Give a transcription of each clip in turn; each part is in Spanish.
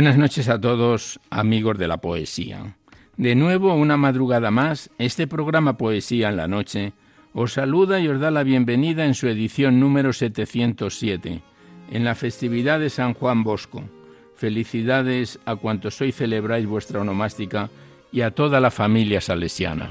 Buenas noches a todos, amigos de la poesía. De nuevo, una madrugada más, este programa Poesía en la Noche os saluda y os da la bienvenida en su edición número 707, en la festividad de San Juan Bosco. Felicidades a cuantos hoy celebráis vuestra onomástica y a toda la familia salesiana.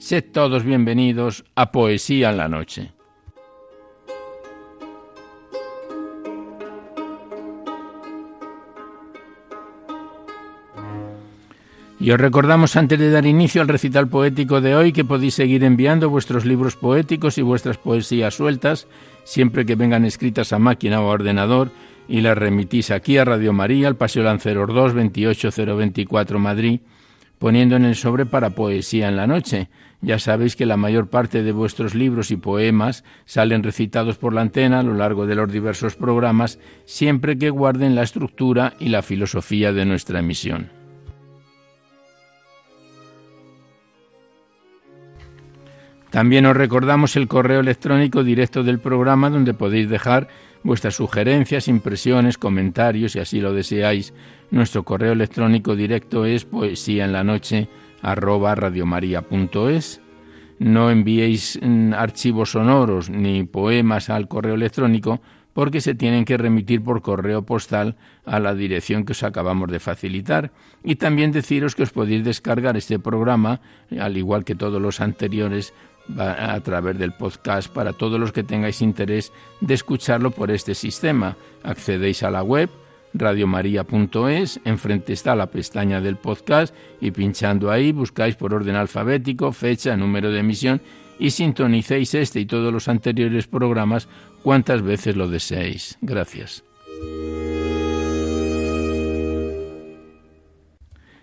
Sed todos bienvenidos a Poesía en la Noche. Y os recordamos antes de dar inicio al recital poético de hoy que podéis seguir enviando vuestros libros poéticos y vuestras poesías sueltas, siempre que vengan escritas a máquina o a ordenador, y las remitís aquí a Radio María, al Paseo Lanceros 2, 28024 Madrid, poniendo en el sobre para Poesía en la Noche ya sabéis que la mayor parte de vuestros libros y poemas salen recitados por la antena a lo largo de los diversos programas, siempre que guarden la estructura y la filosofía de nuestra emisión. También os recordamos el correo electrónico directo del programa donde podéis dejar vuestras sugerencias, impresiones, comentarios, si así lo deseáis. Nuestro correo electrónico directo es poesía en la noche arroba radiomaria.es. No enviéis mm, archivos sonoros ni poemas al correo electrónico porque se tienen que remitir por correo postal a la dirección que os acabamos de facilitar. Y también deciros que os podéis descargar este programa, al igual que todos los anteriores, a través del podcast para todos los que tengáis interés de escucharlo por este sistema. Accedéis a la web radiomaria.es, enfrente está la pestaña del podcast y pinchando ahí buscáis por orden alfabético, fecha, número de emisión y sintonicéis este y todos los anteriores programas cuantas veces lo deseéis. Gracias.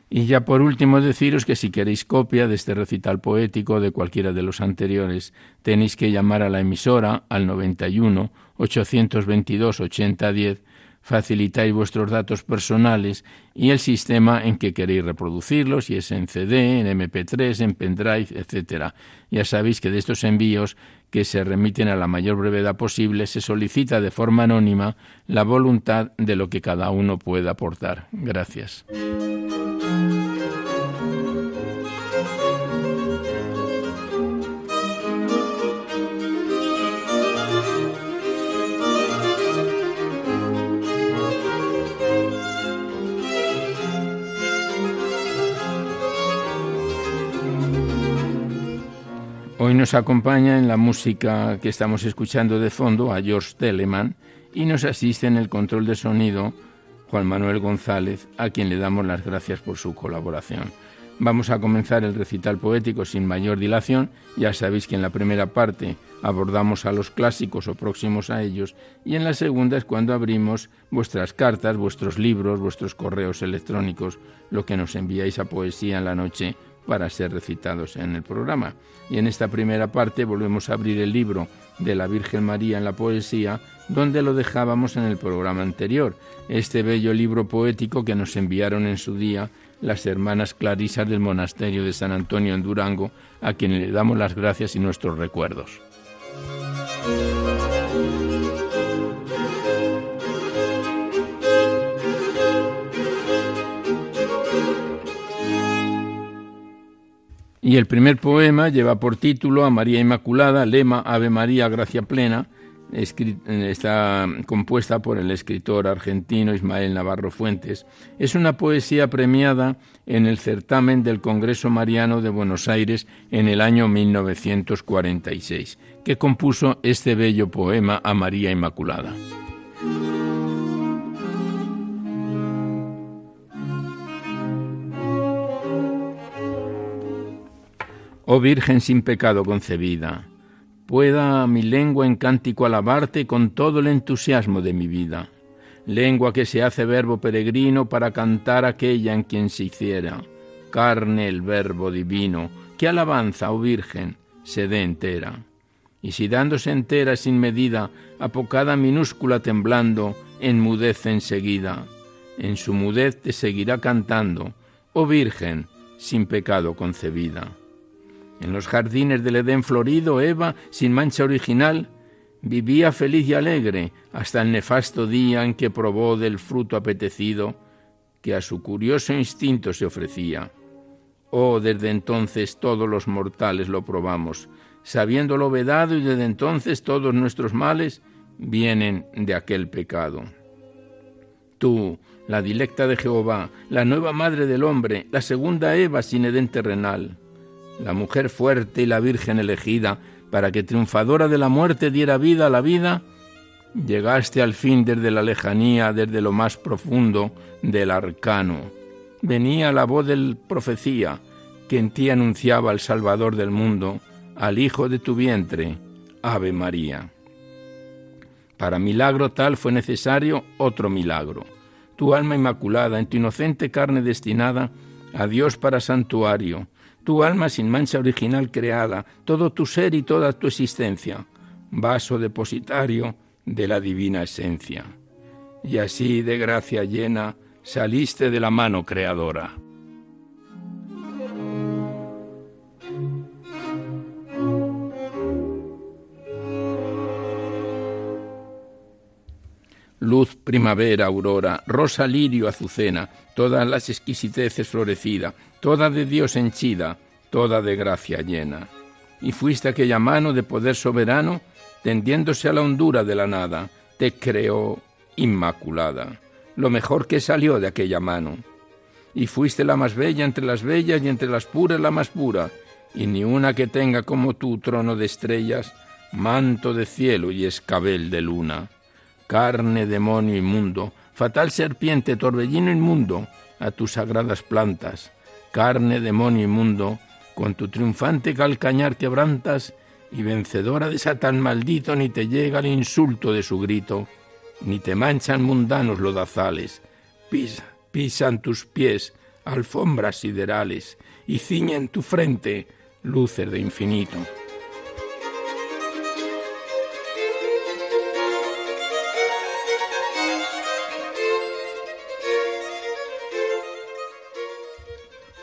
Y ya por último deciros que si queréis copia de este recital poético de cualquiera de los anteriores, tenéis que llamar a la emisora al 91 822 8010 facilitáis vuestros datos personales y el sistema en que queréis reproducirlos, si es en CD, en MP3, en pendrive, etc. Ya sabéis que de estos envíos que se remiten a la mayor brevedad posible se solicita de forma anónima la voluntad de lo que cada uno pueda aportar. Gracias. Hoy nos acompaña en la música que estamos escuchando de fondo a George Telemann y nos asiste en el control de sonido Juan Manuel González, a quien le damos las gracias por su colaboración. Vamos a comenzar el recital poético sin mayor dilación. Ya sabéis que en la primera parte abordamos a los clásicos o próximos a ellos y en la segunda es cuando abrimos vuestras cartas, vuestros libros, vuestros correos electrónicos, lo que nos enviáis a poesía en la noche para ser recitados en el programa. Y en esta primera parte volvemos a abrir el libro de la Virgen María en la poesía, donde lo dejábamos en el programa anterior, este bello libro poético que nos enviaron en su día las hermanas clarisas del monasterio de San Antonio en Durango, a quienes le damos las gracias y nuestros recuerdos. Y el primer poema lleva por título a María Inmaculada, lema Ave María, gracia plena, está compuesta por el escritor argentino Ismael Navarro Fuentes. Es una poesía premiada en el certamen del Congreso Mariano de Buenos Aires en el año 1946, que compuso este bello poema a María Inmaculada. Oh Virgen sin pecado concebida, pueda mi lengua en cántico alabarte con todo el entusiasmo de mi vida, lengua que se hace verbo peregrino para cantar aquella en quien se hiciera, carne el verbo divino, que alabanza, oh Virgen, se dé entera. Y si dándose entera sin medida, apocada minúscula temblando, enmudece enseguida, en su mudez te seguirá cantando, oh Virgen, sin pecado concebida. En los jardines del Edén florido, Eva, sin mancha original, vivía feliz y alegre hasta el nefasto día en que probó del fruto apetecido que a su curioso instinto se ofrecía. Oh, desde entonces todos los mortales lo probamos, sabiéndolo vedado y desde entonces todos nuestros males vienen de aquel pecado. Tú, la dilecta de Jehová, la nueva madre del hombre, la segunda Eva sin Edén terrenal, la mujer fuerte y la virgen elegida, para que triunfadora de la muerte diera vida a la vida, llegaste al fin desde la lejanía, desde lo más profundo del arcano. Venía la voz del profecía, que en ti anunciaba al Salvador del mundo, al Hijo de tu vientre, Ave María. Para milagro tal fue necesario otro milagro. Tu alma inmaculada, en tu inocente carne destinada, a Dios para santuario, tu alma sin mancha original creada, todo tu ser y toda tu existencia, vaso depositario de la divina esencia. Y así de gracia llena saliste de la mano creadora. Luz, primavera, aurora, rosa, lirio, azucena, todas las exquisiteces florecida, toda de Dios henchida, toda de gracia llena. Y fuiste aquella mano de poder soberano, tendiéndose a la hondura de la nada, te creó inmaculada, lo mejor que salió de aquella mano. Y fuiste la más bella entre las bellas y entre las puras la más pura, y ni una que tenga como tú trono de estrellas, manto de cielo y escabel de luna. Carne, demonio inmundo, fatal serpiente, torbellino inmundo, a tus sagradas plantas, carne, demonio inmundo, con tu triunfante calcañar quebrantas, y vencedora de Satán maldito ni te llega el insulto de su grito, ni te manchan mundanos lodazales, pisa, pisan tus pies alfombras siderales, y ciñen tu frente luces de infinito.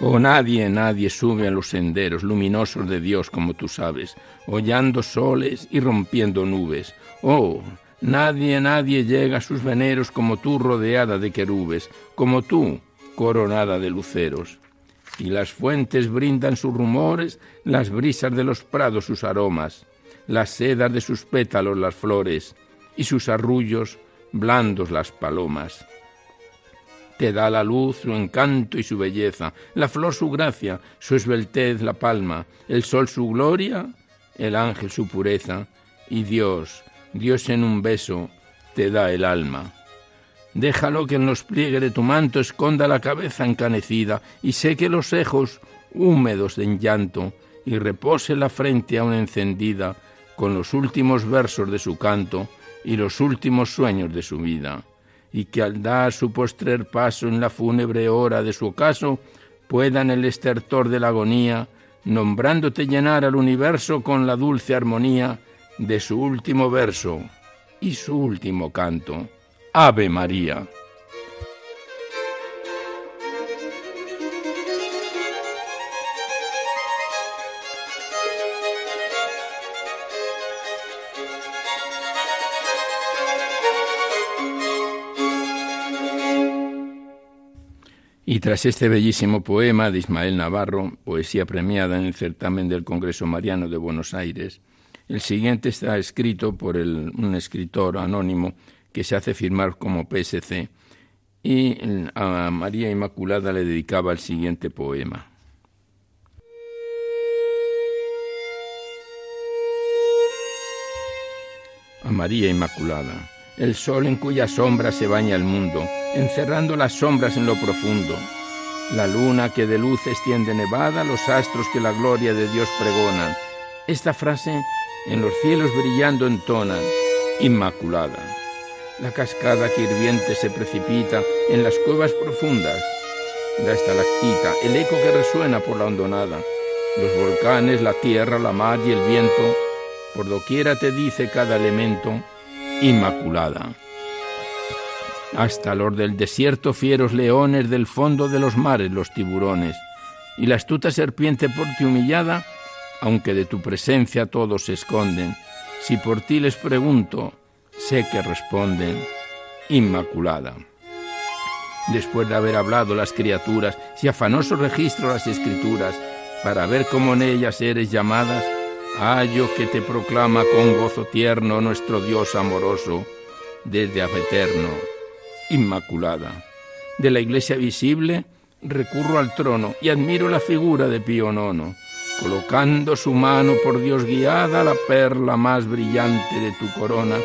Oh, nadie, nadie sube a los senderos luminosos de Dios como tú sabes, hollando soles y rompiendo nubes. Oh, nadie, nadie llega a sus veneros como tú rodeada de querubes, como tú coronada de luceros. Y las fuentes brindan sus rumores, las brisas de los prados sus aromas, las sedas de sus pétalos las flores, y sus arrullos blandos las palomas te da la luz su encanto y su belleza, la flor su gracia, su esbeltez la palma, el sol su gloria, el ángel su pureza, y Dios, Dios en un beso, te da el alma. Déjalo que en los pliegues de tu manto esconda la cabeza encanecida y seque los ojos húmedos de llanto y repose la frente aún encendida con los últimos versos de su canto y los últimos sueños de su vida, y que al dar su postrer paso en la fúnebre hora de su ocaso, pueda en el estertor de la agonía, nombrándote llenar al universo con la dulce armonía de su último verso y su último canto. Ave María. Y tras este bellísimo poema de Ismael Navarro, poesía premiada en el certamen del Congreso Mariano de Buenos Aires, el siguiente está escrito por un escritor anónimo que se hace firmar como PSC, y a María Inmaculada le dedicaba el siguiente poema. A María Inmaculada, el sol en cuya sombra se baña el mundo, encerrando las sombras en lo profundo, la luna que de luz extiende nevada, los astros que la gloria de Dios pregonan. Esta frase en los cielos brillando entonan, Inmaculada la cascada que hirviente se precipita en las cuevas profundas, la estalactita, el eco que resuena por la hondonada, los volcanes, la tierra, la mar y el viento, por doquiera te dice cada elemento, Inmaculada. Hasta los del desierto fieros leones, del fondo de los mares los tiburones, y la astuta serpiente por ti humillada, aunque de tu presencia todos se esconden, si por ti les pregunto, sé que responden, Inmaculada. Después de haber hablado las criaturas, si afanoso registro las escrituras, para ver cómo en ellas eres llamadas, hallo que te proclama con gozo tierno nuestro Dios amoroso, desde eterno, Inmaculada. De la iglesia visible, recurro al trono y admiro la figura de Pío Nono, colocando su mano por Dios guiada la perla más brillante de tu corona,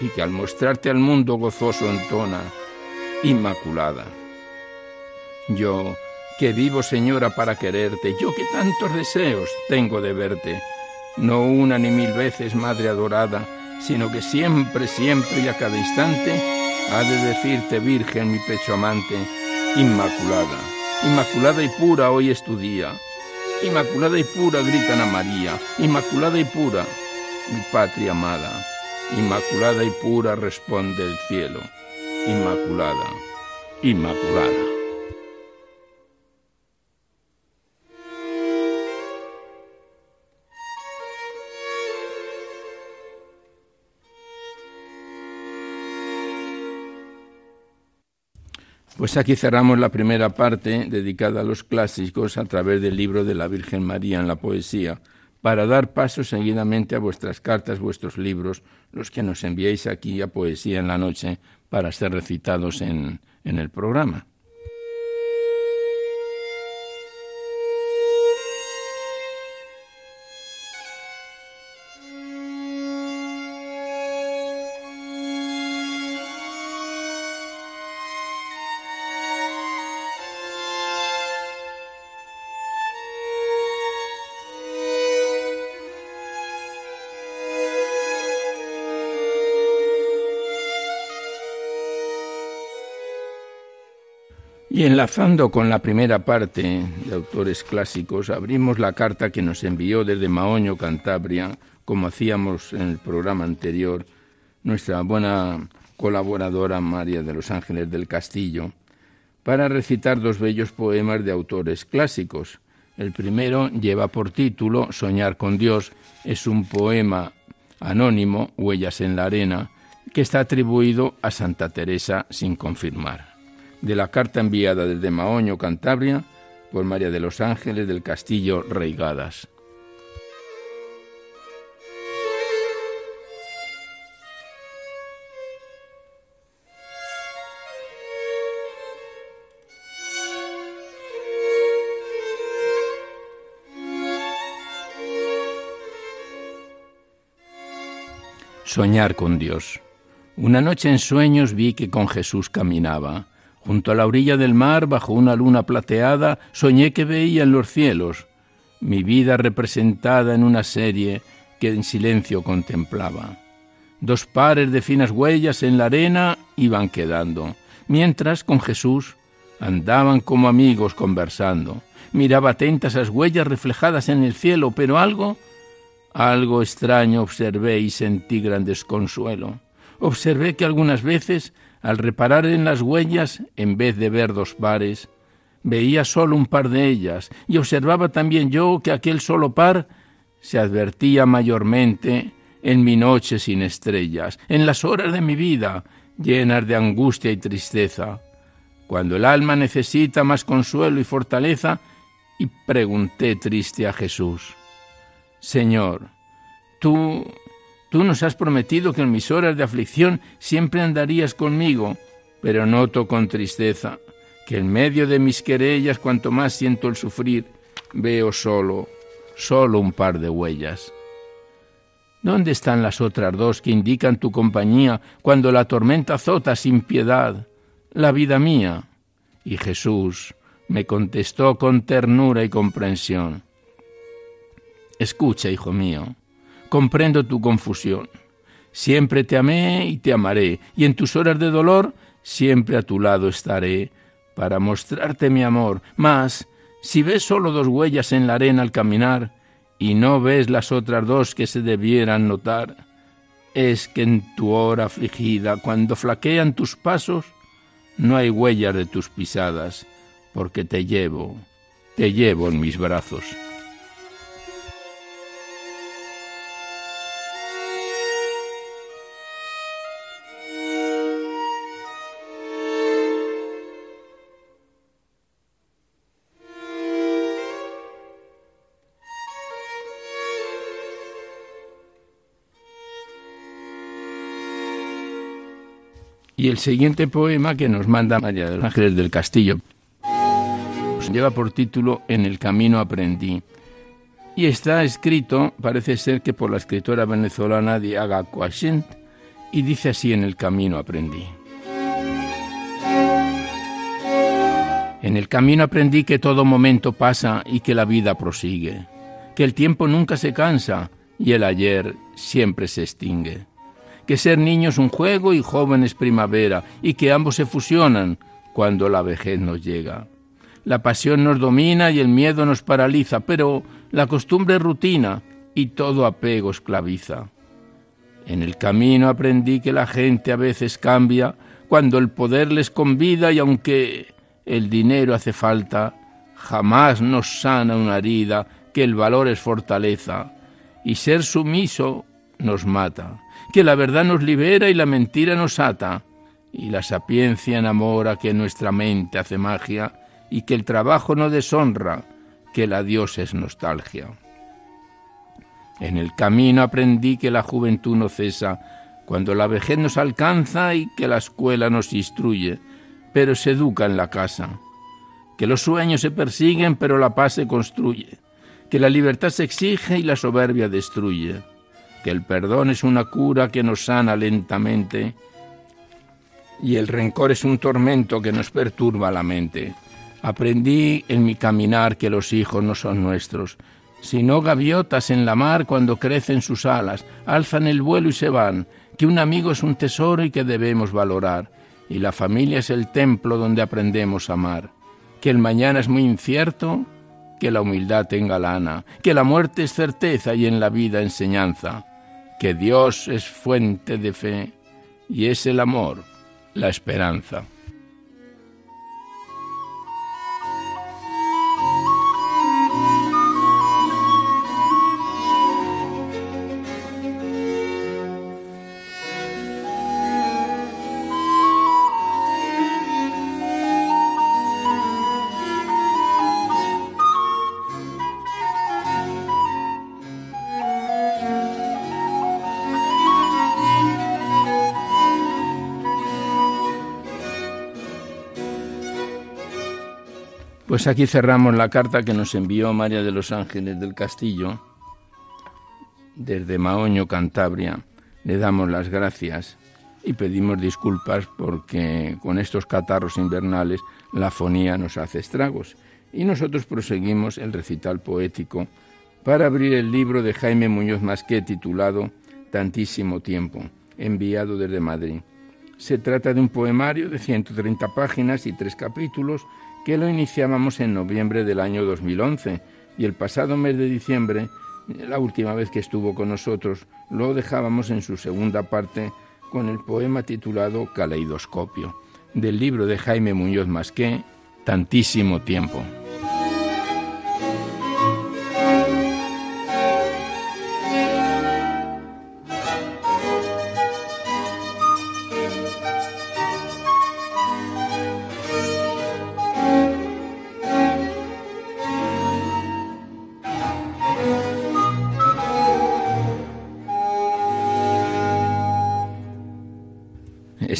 y que al mostrarte al mundo gozoso entona, Inmaculada. Yo, que vivo, Señora, para quererte, yo que tantos deseos tengo de verte, no una ni mil veces, Madre adorada, sino que siempre, siempre y a cada instante ha de decirte, Virgen, mi pecho amante, Inmaculada, Inmaculada y pura hoy es tu día, Inmaculada y pura gritan a María, Inmaculada y pura, mi patria amada. Inmaculada y pura responde el cielo. Inmaculada, Inmaculada. Pues aquí cerramos la primera parte dedicada a los clásicos a través del libro de la Virgen María en la poesía para dar paso seguidamente a vuestras cartas, vuestros libros, los que nos enviéis aquí a Poesía en la Noche para ser recitados en, en el programa. Y enlazando con la primera parte de autores clásicos, abrimos la carta que nos envió desde Maoño, Cantabria, como hacíamos en el programa anterior, nuestra buena colaboradora María de los Ángeles del Castillo, para recitar dos bellos poemas de autores clásicos. El primero lleva por título Soñar con Dios, es un poema anónimo, Huellas en la Arena, que está atribuido a Santa Teresa sin confirmar de la carta enviada desde Maoño, Cantabria, por María de los Ángeles del Castillo Reigadas. Soñar con Dios. Una noche en sueños vi que con Jesús caminaba. Junto a la orilla del mar, bajo una luna plateada, soñé que veía en los cielos mi vida representada en una serie que en silencio contemplaba. Dos pares de finas huellas en la arena iban quedando, mientras con Jesús andaban como amigos conversando. Miraba atenta esas huellas reflejadas en el cielo, pero algo, algo extraño observé y sentí gran desconsuelo. Observé que algunas veces, al reparar en las huellas, en vez de ver dos pares, veía solo un par de ellas, y observaba también yo que aquel solo par se advertía mayormente en mi noche sin estrellas, en las horas de mi vida llenas de angustia y tristeza, cuando el alma necesita más consuelo y fortaleza, y pregunté triste a Jesús, Señor, tú, tú nos has prometido que en mis horas de aflicción siempre andarías conmigo, pero noto con tristeza que en medio de mis querellas, cuanto más siento el sufrir, veo solo, solo un par de huellas. ¿Dónde están las otras dos que indican tu compañía cuando la tormenta azota sin piedad? La vida mía. Y Jesús me contestó con ternura y comprensión. Escucha, hijo mío, comprendo tu confusión. Siempre te amé y te amaré, y en tus horas de dolor siempre a tu lado estaré para mostrarte mi amor. Mas, si ves solo dos huellas en la arena al caminar y no ves las otras dos que se debieran notar, es que en tu hora afligida, cuando flaquean tus pasos, no hay huellas de tus pisadas, porque te llevo, te llevo en mis brazos. Y el siguiente poema que nos manda María de los Ángeles del Castillo lleva por título En el camino aprendí. Y está escrito, parece ser que por la escritora venezolana Diaga Coachent, y dice así En el camino aprendí. En el camino aprendí que todo momento pasa y que la vida prosigue, que el tiempo nunca se cansa y el ayer siempre se extingue que ser niño es un juego y joven es primavera, y que ambos se fusionan cuando la vejez nos llega. La pasión nos domina y el miedo nos paraliza, pero la costumbre es rutina y todo apego esclaviza. En el camino aprendí que la gente a veces cambia cuando el poder les convida y aunque el dinero hace falta, jamás nos sana una herida, que el valor es fortaleza y ser sumiso nos mata que la verdad nos libera y la mentira nos ata, y la sapiencia enamora que nuestra mente hace magia, y que el trabajo no deshonra, que la Dios es nostalgia. En el camino aprendí que la juventud no cesa, cuando la vejez nos alcanza y que la escuela nos instruye, pero se educa en la casa, que los sueños se persiguen, pero la paz se construye, que la libertad se exige y la soberbia destruye que el perdón es una cura que nos sana lentamente y el rencor es un tormento que nos perturba la mente. Aprendí en mi caminar que los hijos no son nuestros, sino gaviotas en la mar cuando crecen sus alas, alzan el vuelo y se van, que un amigo es un tesoro y que debemos valorar, y la familia es el templo donde aprendemos a amar, que el mañana es muy incierto, que la humildad tenga lana, que la muerte es certeza y en la vida enseñanza que Dios es fuente de fe y es el amor, la esperanza. Pues aquí cerramos la carta que nos envió María de los Ángeles del Castillo desde Maoño, Cantabria. Le damos las gracias y pedimos disculpas porque con estos catarros invernales la fonía nos hace estragos. Y nosotros proseguimos el recital poético para abrir el libro de Jaime Muñoz Masqué titulado Tantísimo tiempo, enviado desde Madrid. Se trata de un poemario de 130 páginas y tres capítulos que lo iniciábamos en noviembre del año 2011 y el pasado mes de diciembre, la última vez que estuvo con nosotros, lo dejábamos en su segunda parte con el poema titulado Caleidoscopio, del libro de Jaime Muñoz Masqué, Tantísimo tiempo.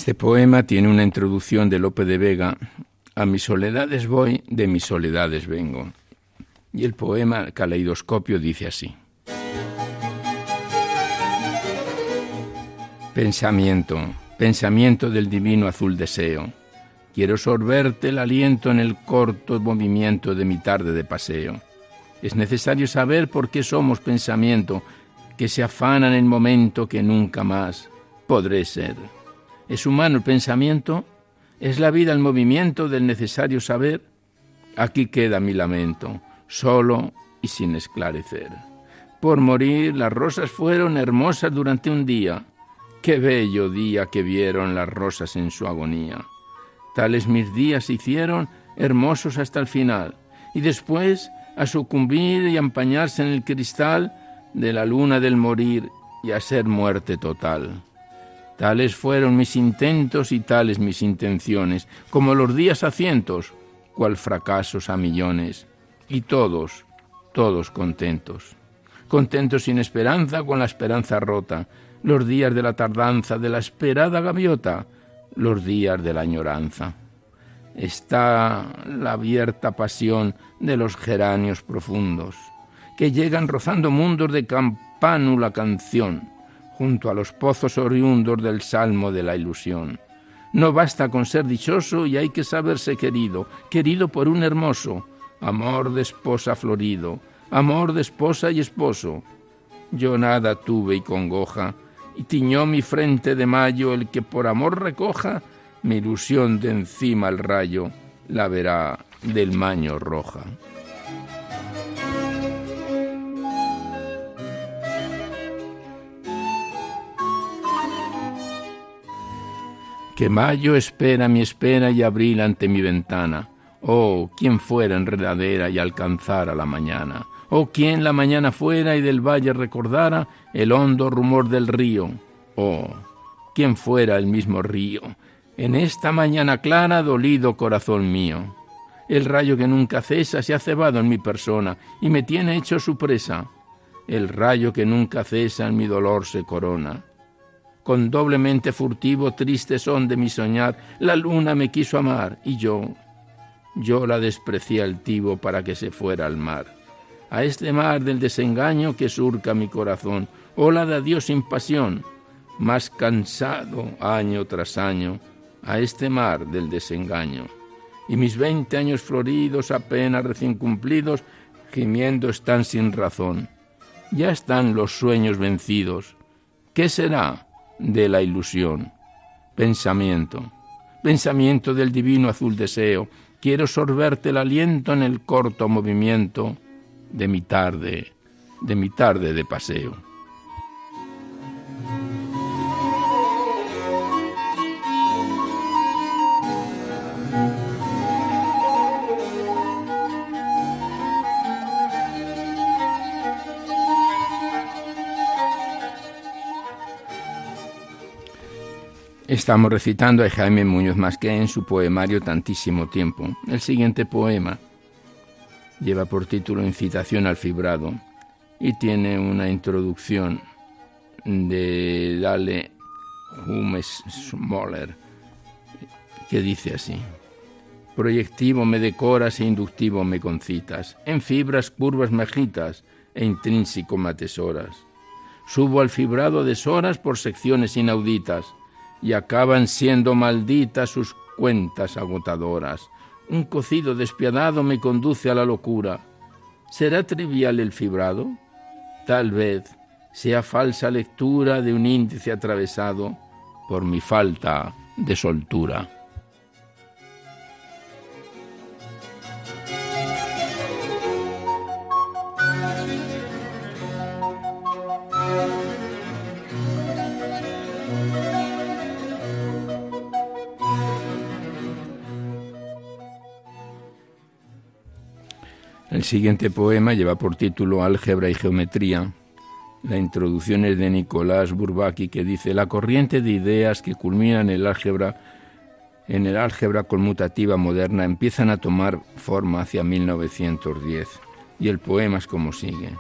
Este poema tiene una introducción de Lope de Vega, A mis soledades voy, de mis soledades vengo. Y el poema Caleidoscopio dice así. Pensamiento, pensamiento del divino azul deseo. Quiero sorberte el aliento en el corto movimiento de mi tarde de paseo. Es necesario saber por qué somos pensamiento, que se afanan en momento que nunca más podré ser. ¿Es humano el pensamiento? ¿Es la vida el movimiento del necesario saber? Aquí queda mi lamento, solo y sin esclarecer. Por morir las rosas fueron hermosas durante un día. Qué bello día que vieron las rosas en su agonía. Tales mis días hicieron hermosos hasta el final, y después a sucumbir y empañarse en el cristal de la luna del morir y a ser muerte total. Tales fueron mis intentos y tales mis intenciones, como los días a cientos, cual fracasos a millones, y todos, todos contentos. Contentos sin esperanza, con la esperanza rota, los días de la tardanza, de la esperada gaviota, los días de la añoranza. Está la abierta pasión de los geranios profundos, que llegan rozando mundos de campánula canción, junto a los pozos oriundos del salmo de la ilusión. No basta con ser dichoso y hay que saberse querido, querido por un hermoso, amor de esposa florido, amor de esposa y esposo. Yo nada tuve y congoja, y tiñó mi frente de mayo el que por amor recoja mi ilusión de encima el rayo, la verá del maño roja. Que mayo espera mi espera y abril ante mi ventana. Oh, quién fuera enredadera y alcanzara la mañana. Oh, quién la mañana fuera y del valle recordara el hondo rumor del río. Oh, quién fuera el mismo río. En esta mañana clara, dolido corazón mío. El rayo que nunca cesa se ha cebado en mi persona y me tiene hecho su presa. El rayo que nunca cesa en mi dolor se corona con doblemente furtivo, triste son de mi soñar, la luna me quiso amar y yo, yo la desprecié altivo para que se fuera al mar. A este mar del desengaño que surca mi corazón, ola de adiós sin pasión, más cansado año tras año, a este mar del desengaño. Y mis veinte años floridos, apenas recién cumplidos, gimiendo están sin razón. Ya están los sueños vencidos. ¿Qué será? De la ilusión. Pensamiento, pensamiento del divino azul deseo, quiero sorberte el aliento en el corto movimiento de mi tarde, de mi tarde de paseo. Estamos recitando a Jaime Muñoz Masqué en su poemario Tantísimo Tiempo. El siguiente poema lleva por título Incitación al fibrado y tiene una introducción de Dale Humes Smoller que dice así. Proyectivo me decoras e inductivo me concitas, en fibras curvas me agitas e intrínseco me atesoras. Subo al fibrado de soras por secciones inauditas, y acaban siendo malditas sus cuentas agotadoras. Un cocido despiadado me conduce a la locura. ¿Será trivial el fibrado? Tal vez sea falsa lectura de un índice atravesado por mi falta de soltura. El siguiente poema lleva por título Álgebra y Geometría. La introducción es de Nicolás Bourbaki que dice la corriente de ideas que culminan el álgebra en el álgebra conmutativa moderna empiezan a tomar forma hacia 1910 y el poema es como sigue.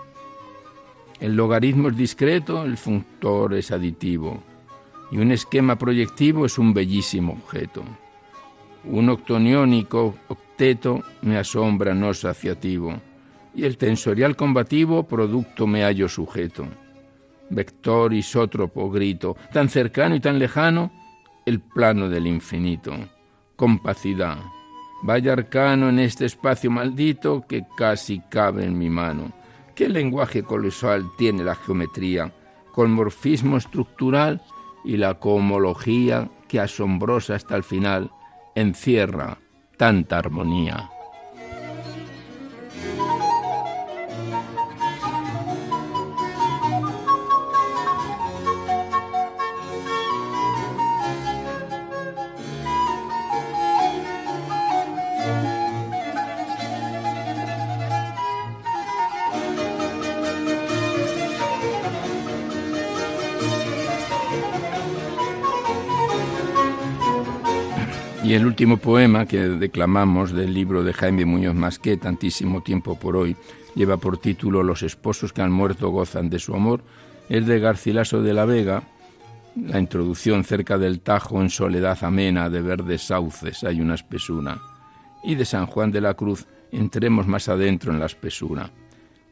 El logaritmo es discreto, el funtor es aditivo y un esquema proyectivo es un bellísimo objeto. Un octoniónico octeto me asombra no saciativo, y el tensorial combativo producto me hallo sujeto. Vector isótropo grito, tan cercano y tan lejano, el plano del infinito. Compacidad, vaya arcano en este espacio maldito que casi cabe en mi mano. ¿Qué lenguaje colosal tiene la geometría, con morfismo estructural y la cohomología que asombrosa hasta el final encierra tanta armonía. Y el último poema que declamamos del libro de Jaime Muñoz Masqué, Tantísimo tiempo por hoy, lleva por título Los esposos que han muerto gozan de su amor, es de Garcilaso de la Vega, la introducción cerca del Tajo en soledad amena de verdes sauces hay una espesura, y de San Juan de la Cruz entremos más adentro en la espesura.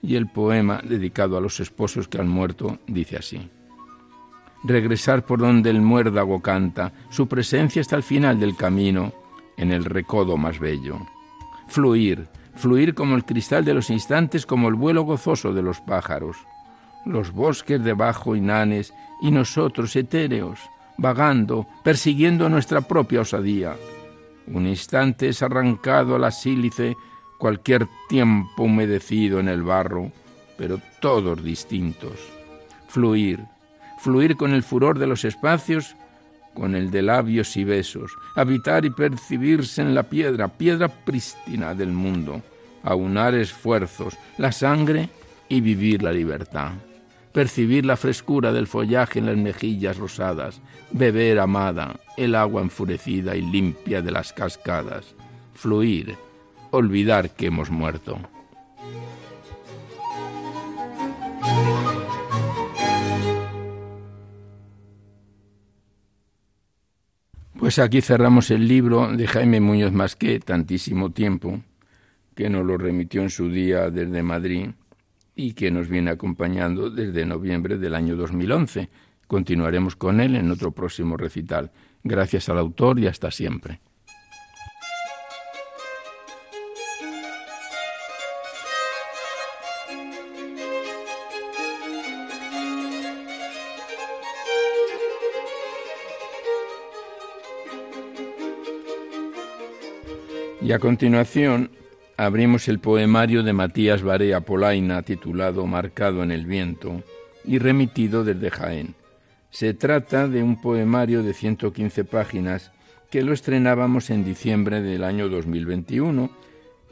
Y el poema dedicado a los esposos que han muerto dice así regresar por donde el muérdago canta, su presencia hasta el final del camino, en el recodo más bello. Fluir, fluir como el cristal de los instantes, como el vuelo gozoso de los pájaros. Los bosques debajo inanes y nosotros etéreos, vagando, persiguiendo nuestra propia osadía. Un instante es arrancado a la sílice, cualquier tiempo humedecido en el barro, pero todos distintos. Fluir, fluir con el furor de los espacios, con el de labios y besos, habitar y percibirse en la piedra, piedra prístina del mundo, aunar esfuerzos, la sangre y vivir la libertad. Percibir la frescura del follaje en las mejillas rosadas, beber amada el agua enfurecida y limpia de las cascadas, fluir, olvidar que hemos muerto. Pues aquí cerramos el libro de Jaime Muñoz Masqué, tantísimo tiempo, que nos lo remitió en su día desde Madrid y que nos viene acompañando desde noviembre del año 2011. Continuaremos con él en otro próximo recital. Gracias al autor y hasta siempre. Y a continuación abrimos el poemario de Matías Barea Polaina titulado Marcado en el viento y remitido desde Jaén. Se trata de un poemario de 115 páginas que lo estrenábamos en diciembre del año 2021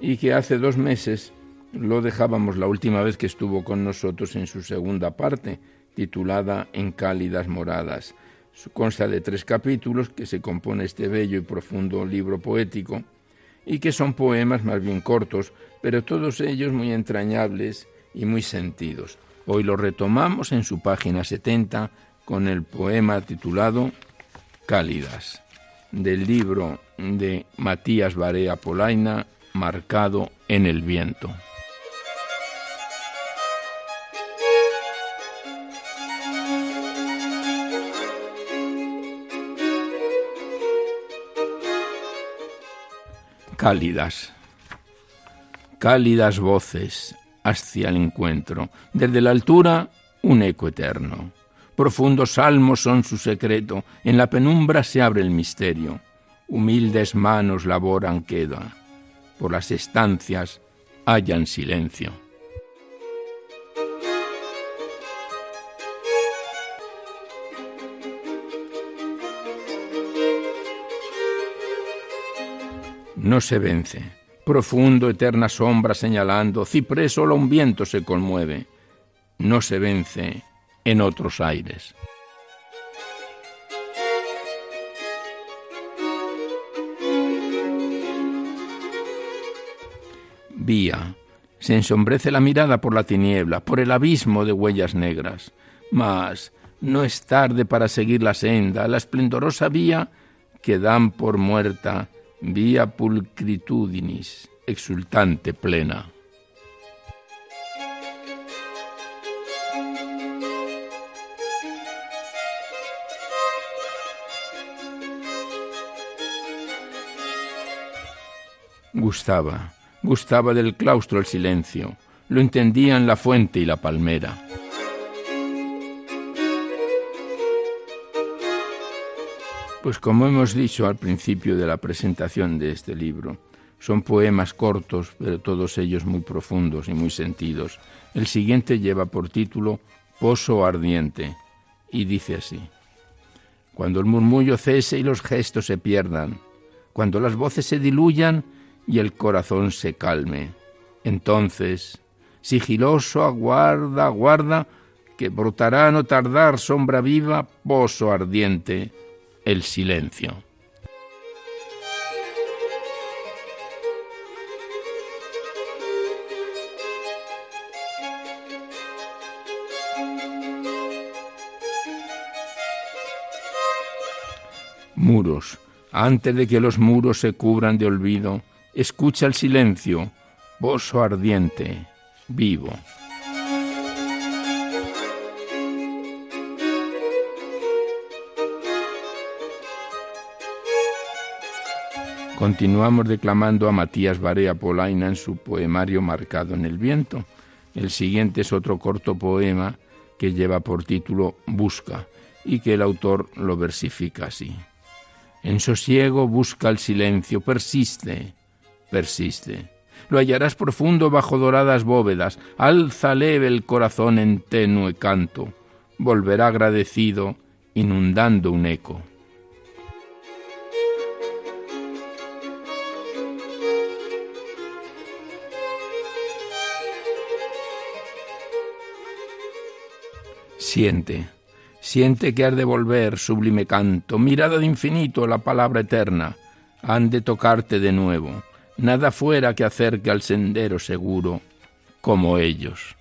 y que hace dos meses lo dejábamos la última vez que estuvo con nosotros en su segunda parte, titulada En cálidas moradas. Consta de tres capítulos que se compone este bello y profundo libro poético y que son poemas más bien cortos, pero todos ellos muy entrañables y muy sentidos. Hoy lo retomamos en su página 70 con el poema titulado Cálidas, del libro de Matías Barea Polaina, Marcado en el viento. Cálidas, cálidas voces hacia el encuentro. Desde la altura, un eco eterno. Profundos salmos son su secreto. En la penumbra se abre el misterio. Humildes manos laboran queda. Por las estancias hallan silencio. No se vence. Profundo, eterna sombra señalando, ciprés solo un viento se conmueve. No se vence en otros aires. Vía. Se ensombrece la mirada por la tiniebla, por el abismo de huellas negras. Mas no es tarde para seguir la senda, la esplendorosa vía que dan por muerta via pulcritudinis, exultante plena. Gustaba, gustaba del claustro el silencio, lo entendían la fuente y la palmera. Pues como hemos dicho al principio de la presentación de este libro, son poemas cortos, pero todos ellos muy profundos y muy sentidos. El siguiente lleva por título Pozo ardiente y dice así. Cuando el murmullo cese y los gestos se pierdan, cuando las voces se diluyan y el corazón se calme, entonces, sigiloso, aguarda, aguarda, que brotará no tardar sombra viva, pozo ardiente, el silencio. Muros, antes de que los muros se cubran de olvido, escucha el silencio, pozo ardiente, vivo. Continuamos declamando a Matías Barea Polaina en su poemario Marcado en el viento. El siguiente es otro corto poema que lleva por título Busca y que el autor lo versifica así. En sosiego busca el silencio, persiste, persiste. Lo hallarás profundo bajo doradas bóvedas, alza leve el corazón en tenue canto, volverá agradecido, inundando un eco. Siente, siente que has de volver, sublime canto, mirada de infinito, la palabra eterna, han de tocarte de nuevo, nada fuera que acerque al sendero seguro, como ellos.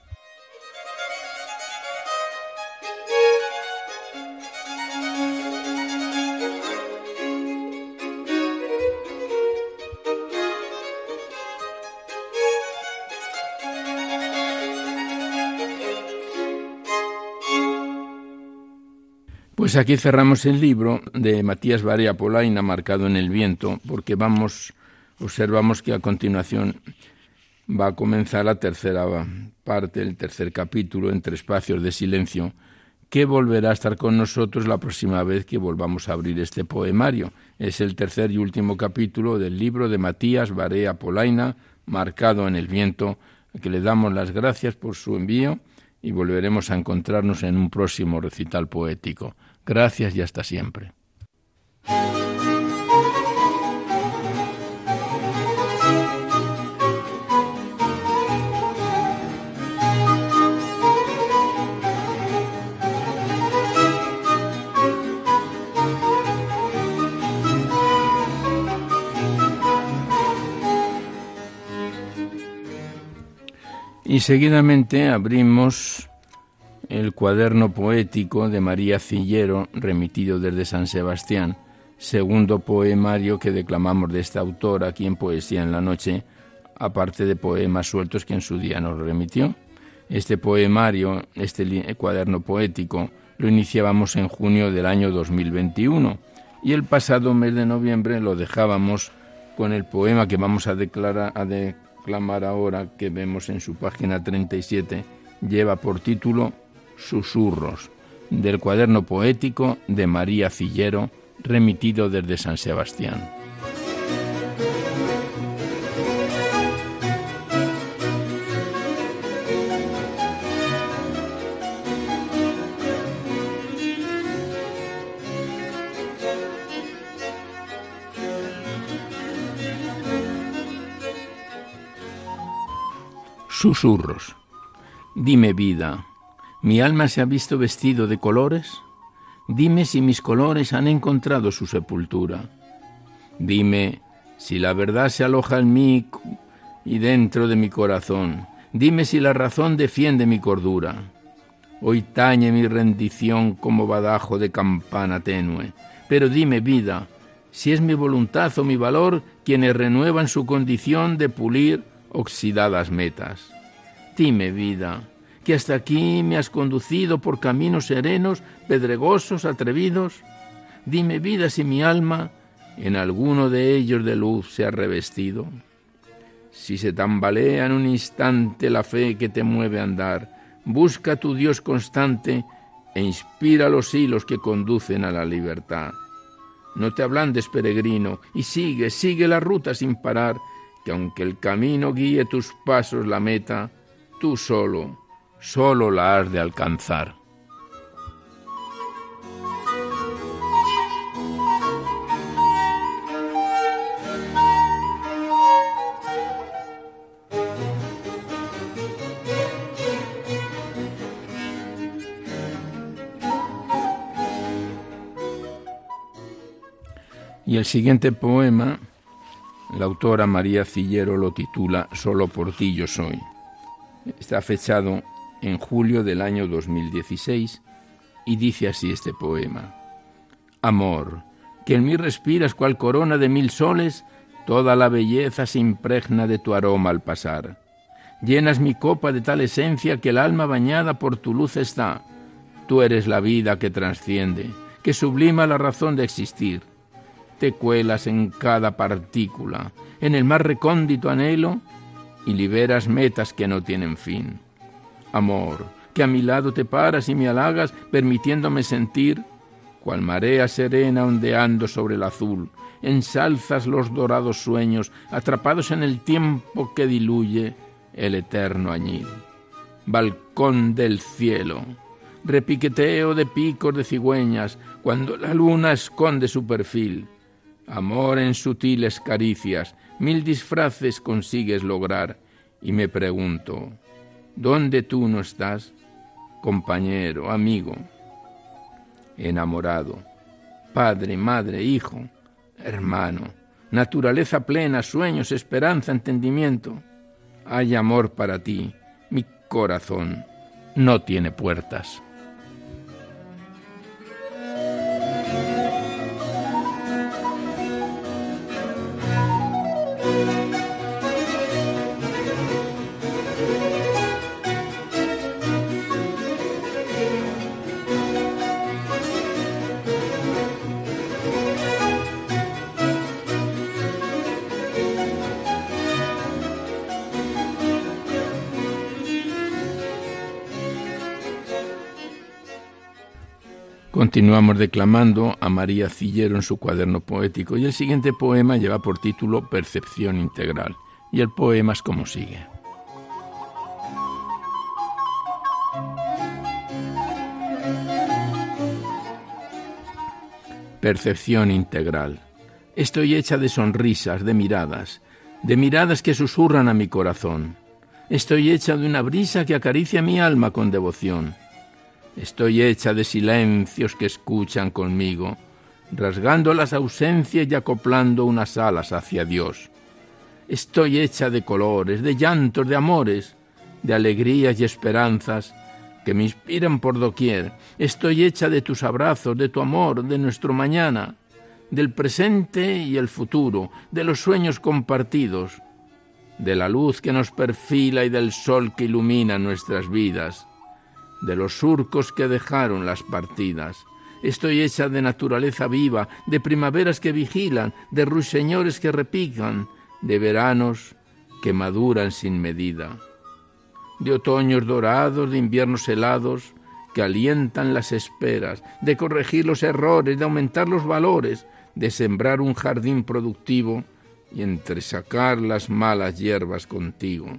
Pues aquí cerramos el libro de Matías Barea Polaina, marcado en el viento, porque vamos, observamos que a continuación va a comenzar la tercera parte, el tercer capítulo, entre espacios de silencio, que volverá a estar con nosotros la próxima vez que volvamos a abrir este poemario. Es el tercer y último capítulo del libro de Matías Barea Polaina, marcado en el viento, que le damos las gracias por su envío y volveremos a encontrarnos en un próximo recital poético. Gracias y hasta siempre. Y seguidamente abrimos el cuaderno poético de María Cillero, remitido desde San Sebastián, segundo poemario que declamamos de esta autora aquí en Poesía en la Noche, aparte de poemas sueltos que en su día nos remitió. Este poemario, este cuaderno poético, lo iniciábamos en junio del año 2021 y el pasado mes de noviembre lo dejábamos con el poema que vamos a, declarar, a declamar ahora, que vemos en su página 37, lleva por título Susurros, del cuaderno poético de María Cillero, remitido desde San Sebastián. Susurros. Dime vida, ¿mi alma se ha visto vestido de colores? Dime si mis colores han encontrado su sepultura. Dime si la verdad se aloja en mí y dentro de mi corazón. Dime si la razón defiende mi cordura. Hoy tañe mi rendición como badajo de campana tenue. Pero dime, vida, si es mi voluntad o mi valor quienes renuevan su condición de pulir oxidadas metas. Dime, vida, que hasta aquí me has conducido por caminos serenos, pedregosos, atrevidos. Dime, vida, si mi alma en alguno de ellos de luz se ha revestido. Si se tambalea en un instante la fe que te mueve a andar, busca tu Dios constante e inspira los hilos que conducen a la libertad. No te ablandes, peregrino, y sigue, sigue la ruta sin parar, que aunque el camino guíe tus pasos la meta, tú solo, solo la has de alcanzar. Y el siguiente poema la autora María Cillero lo titula Solo por ti yo soy. Está fechado en julio del año 2016 y dice así este poema. Amor, que en mí respiras cual corona de mil soles, toda la belleza se impregna de tu aroma al pasar. Llenas mi copa de tal esencia que el alma bañada por tu luz está. Tú eres la vida que trasciende, que sublima la razón de existir te cuelas en cada partícula, en el más recóndito anhelo, y liberas metas que no tienen fin. Amor, que a mi lado te paras y me halagas, permitiéndome sentir, cual marea serena ondeando sobre el azul, ensalzas los dorados sueños, atrapados en el tiempo que diluye el eterno añil. Balcón del cielo, repiqueteo de picos de cigüeñas, cuando la luna esconde su perfil, Amor en sutiles caricias, mil disfraces consigues lograr, y me pregunto, ¿dónde tú no estás? Compañero, amigo, enamorado, padre, madre, hijo, hermano, naturaleza plena, sueños, esperanza, entendimiento. Hay amor para ti, mi corazón no tiene puertas. Continuamos declamando a María Cillero en su cuaderno poético y el siguiente poema lleva por título Percepción Integral y el poema es como sigue. Percepción integral. Estoy hecha de sonrisas, de miradas, de miradas que susurran a mi corazón. Estoy hecha de una brisa que acaricia mi alma con devoción Estoy hecha de silencios que escuchan conmigo, rasgando las ausencias y acoplando unas alas hacia Dios. Estoy hecha de colores, de llantos, de amores, de alegrías y esperanzas que me inspiran por doquier. Estoy hecha de tus abrazos, de tu amor, de nuestro mañana, del presente y el futuro, de los sueños compartidos, de la luz que nos perfila y del sol que ilumina nuestras vidas de los surcos que dejaron las partidas, Estoy hecha de naturaleza viva, de primaveras que vigilan, de ruiseñores que repican, de veranos que maduran sin medida, de otoños dorados, de inviernos helados, que alientan las esperas, de corregir los errores, de aumentar los valores, de sembrar un jardín productivo y entresacar las malas hierbas contigo,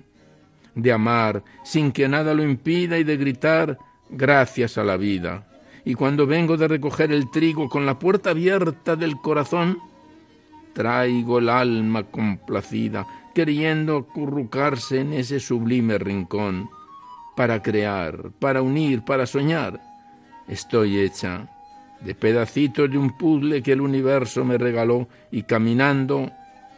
de amar sin que nada lo impida y de gritar gracias a la vida. Y cuando vengo de recoger el trigo con la puerta abierta del corazón, traigo el alma complacida, queriendo acurrucarse en ese sublime rincón, para crear, para unir, para soñar. Estoy hecha de pedacitos de un puzzle que el universo me regaló y caminando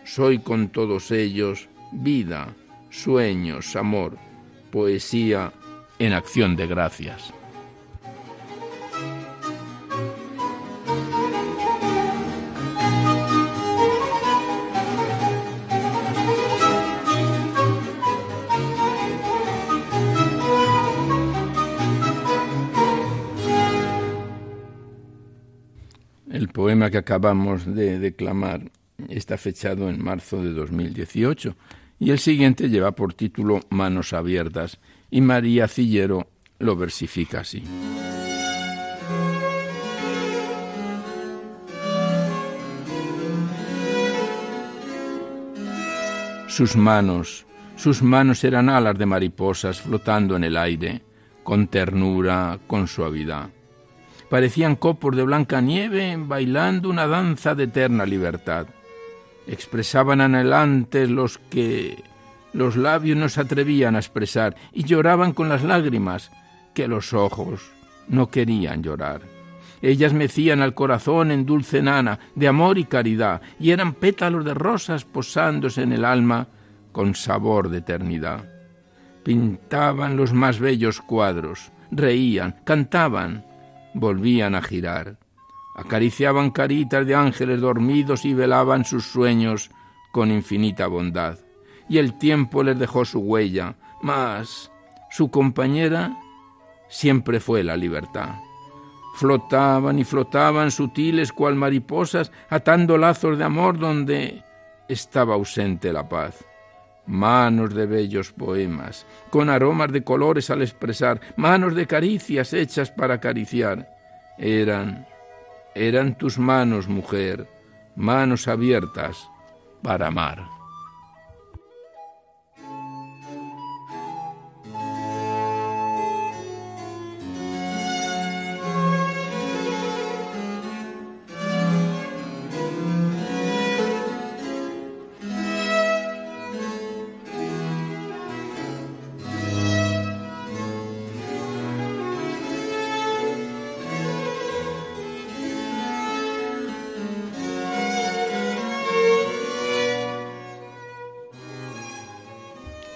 soy con todos ellos vida, sueños, amor, poesía en acción de gracias. El poema que acabamos de declamar está fechado en marzo de 2018 y el siguiente lleva por título Manos abiertas y María Cillero lo versifica así. Sus manos, sus manos eran alas de mariposas flotando en el aire, con ternura, con suavidad. Parecían copos de blanca nieve bailando una danza de eterna libertad. Expresaban anhelantes los que los labios no se atrevían a expresar y lloraban con las lágrimas que los ojos no querían llorar. Ellas mecían al corazón en dulce nana de amor y caridad, y eran pétalos de rosas posándose en el alma con sabor de eternidad. Pintaban los más bellos cuadros, reían, cantaban, volvían a girar. Acariciaban caritas de ángeles dormidos y velaban sus sueños con infinita bondad y el tiempo les dejó su huella, mas su compañera siempre fue la libertad. Flotaban y flotaban sutiles cual mariposas, atando lazos de amor donde estaba ausente la paz. Manos de bellos poemas, con aromas de colores al expresar, manos de caricias hechas para acariciar. Eran, eran tus manos, mujer, manos abiertas para amar.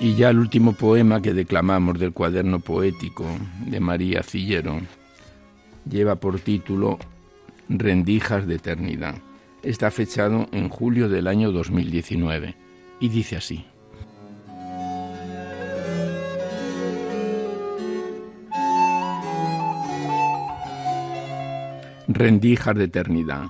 Y ya el último poema que declamamos del cuaderno poético de María Cillero lleva por título Rendijas de Eternidad. Está fechado en julio del año 2019 y dice así. Rendijas de eternidad.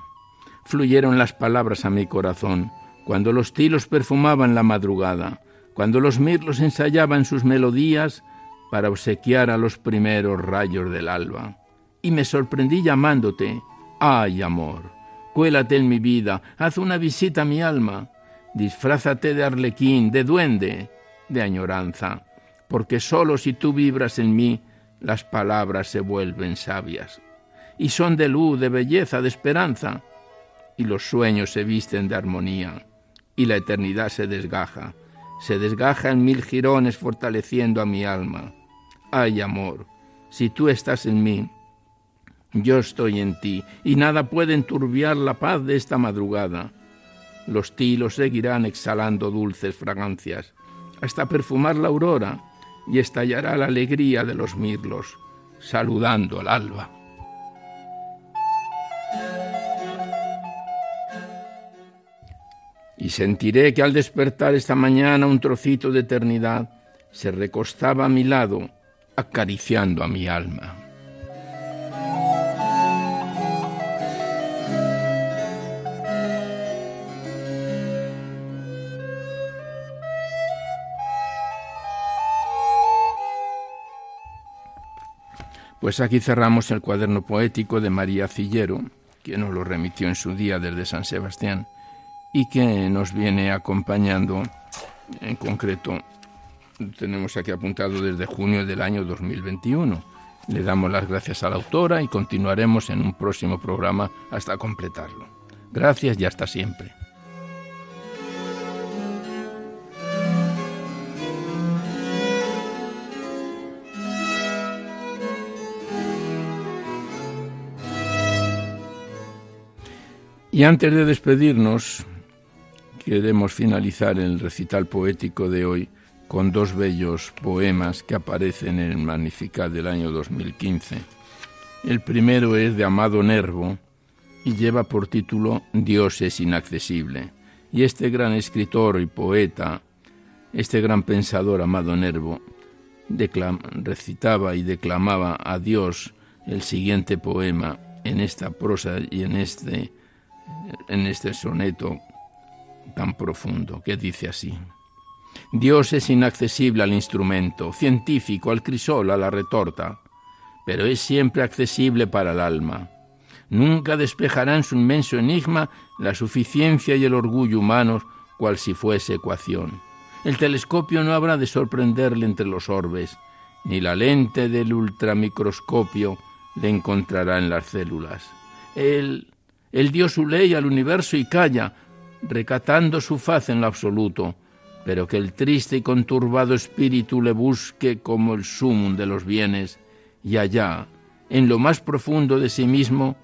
Fluyeron las palabras a mi corazón cuando los tilos perfumaban la madrugada cuando los mirlos ensayaban sus melodías para obsequiar a los primeros rayos del alba. Y me sorprendí llamándote, ay amor, cuélate en mi vida, haz una visita a mi alma, disfrázate de arlequín, de duende, de añoranza, porque sólo si tú vibras en mí, las palabras se vuelven sabias, y son de luz, de belleza, de esperanza, y los sueños se visten de armonía, y la eternidad se desgaja, se desgaja en mil jirones fortaleciendo a mi alma. Ay, amor, si tú estás en mí, yo estoy en ti, y nada puede enturbiar la paz de esta madrugada. Los tilos seguirán exhalando dulces fragancias, hasta perfumar la aurora, y estallará la alegría de los mirlos, saludando al alba. y sentiré que al despertar esta mañana un trocito de eternidad se recostaba a mi lado, acariciando a mi alma. Pues aquí cerramos el cuaderno poético de María Cillero, quien nos lo remitió en su día desde San Sebastián y que nos viene acompañando en concreto tenemos aquí apuntado desde junio del año 2021. Le damos las gracias a la autora y continuaremos en un próximo programa hasta completarlo. Gracias y hasta siempre. Y antes de despedirnos, queremos finalizar el recital poético de hoy con dos bellos poemas que aparecen en el Magnificat del año 2015. El primero es de Amado Nervo y lleva por título Dios es inaccesible. Y este gran escritor y poeta, este gran pensador Amado Nervo, recitaba y declamaba a Dios el siguiente poema en esta prosa y en este, en este soneto tan profundo, que dice así. Dios es inaccesible al instrumento, científico, al crisol, a la retorta, pero es siempre accesible para el alma. Nunca despejará en su inmenso enigma la suficiencia y el orgullo humanos, cual si fuese ecuación. El telescopio no habrá de sorprenderle entre los orbes, ni la lente del ultramicroscopio le encontrará en las células. Él, él dio su ley al universo y calla, recatando su faz en lo absoluto, pero que el triste y conturbado espíritu le busque como el sumum de los bienes, y allá, en lo más profundo de sí mismo,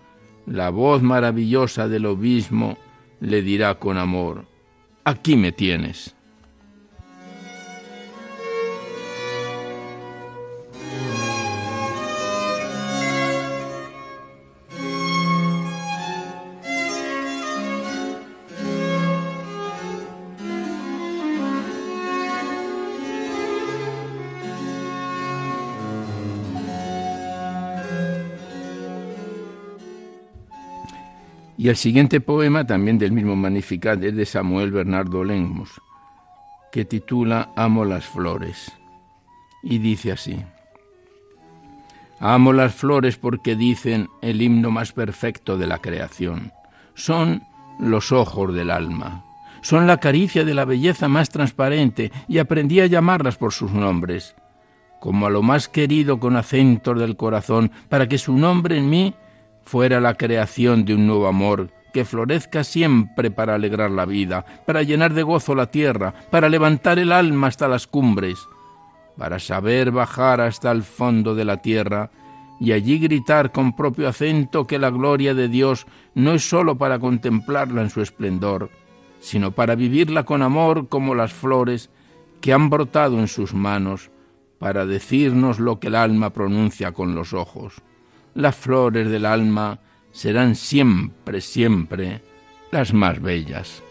la voz maravillosa del obismo le dirá con amor, aquí me tienes. Y el siguiente poema, también del mismo Magnificat, es de Samuel Bernardo Lemos, que titula Amo las flores. Y dice así, Amo las flores porque dicen el himno más perfecto de la creación. Son los ojos del alma. Son la caricia de la belleza más transparente y aprendí a llamarlas por sus nombres, como a lo más querido con acentos del corazón, para que su nombre en mí fuera la creación de un nuevo amor que florezca siempre para alegrar la vida, para llenar de gozo la tierra, para levantar el alma hasta las cumbres, para saber bajar hasta el fondo de la tierra y allí gritar con propio acento que la gloria de Dios no es sólo para contemplarla en su esplendor, sino para vivirla con amor como las flores que han brotado en sus manos, para decirnos lo que el alma pronuncia con los ojos las flores del alma serán siempre, siempre las más bellas.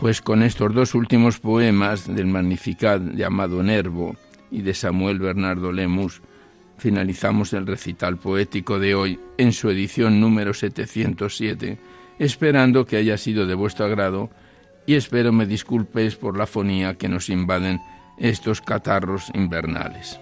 Pues con estos dos últimos poemas del Magnificat llamado Nervo y de Samuel Bernardo Lemus, finalizamos el recital poético de hoy en su edición número 707, esperando que haya sido de vuestro agrado y espero me disculpéis por la fonía que nos invaden estos catarros invernales.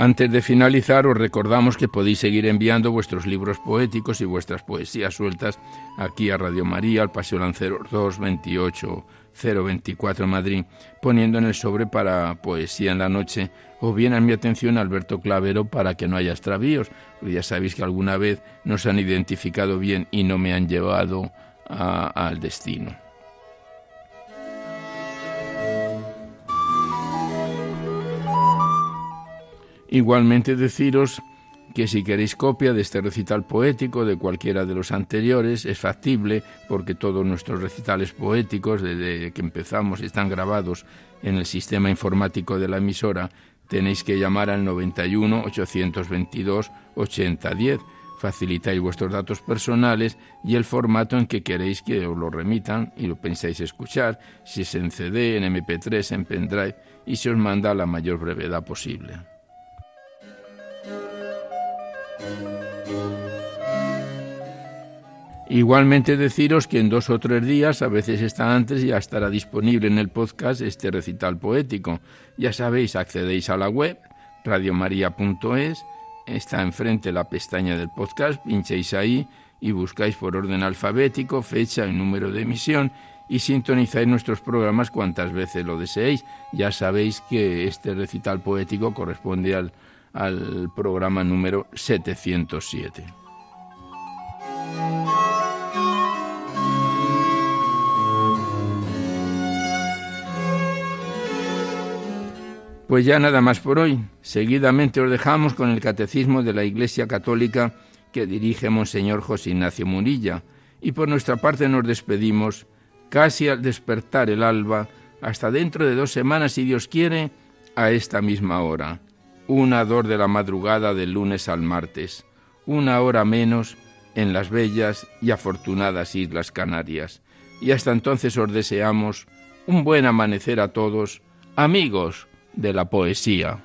Antes de finalizar, os recordamos que podéis seguir enviando vuestros libros poéticos y vuestras poesías sueltas aquí a Radio María, al Paseo Lanceros 2, 28 024 Madrid, poniendo en el sobre para Poesía en la Noche o bien a mi atención Alberto Clavero para que no haya extravíos, porque ya sabéis que alguna vez nos han identificado bien y no me han llevado al destino. Igualmente deciros que si queréis copia de este recital poético de cualquiera de los anteriores es factible porque todos nuestros recitales poéticos desde que empezamos están grabados en el sistema informático de la emisora Tenéis que llamar al 91 822 8010. Facilitáis vuestros datos personales y el formato en que queréis que os lo remitan y lo pensáis escuchar, si es en CD, en MP3, en pendrive, y se os manda a la mayor brevedad posible. Igualmente deciros que en dos o tres días, a veces está antes, ya estará disponible en el podcast este recital poético. Ya sabéis, accedéis a la web radiomaria.es, está enfrente la pestaña del podcast, pincháis ahí y buscáis por orden alfabético, fecha y número de emisión y sintonizáis nuestros programas cuantas veces lo deseéis. Ya sabéis que este recital poético corresponde al, al programa número 707. Pues ya nada más por hoy. Seguidamente os dejamos con el Catecismo de la Iglesia Católica que dirige Monseñor José Ignacio Murilla. Y por nuestra parte nos despedimos casi al despertar el alba, hasta dentro de dos semanas, si Dios quiere, a esta misma hora. Una dor de la madrugada del lunes al martes, una hora menos en las bellas y afortunadas Islas Canarias. Y hasta entonces os deseamos un buen amanecer a todos, amigos de la poesía.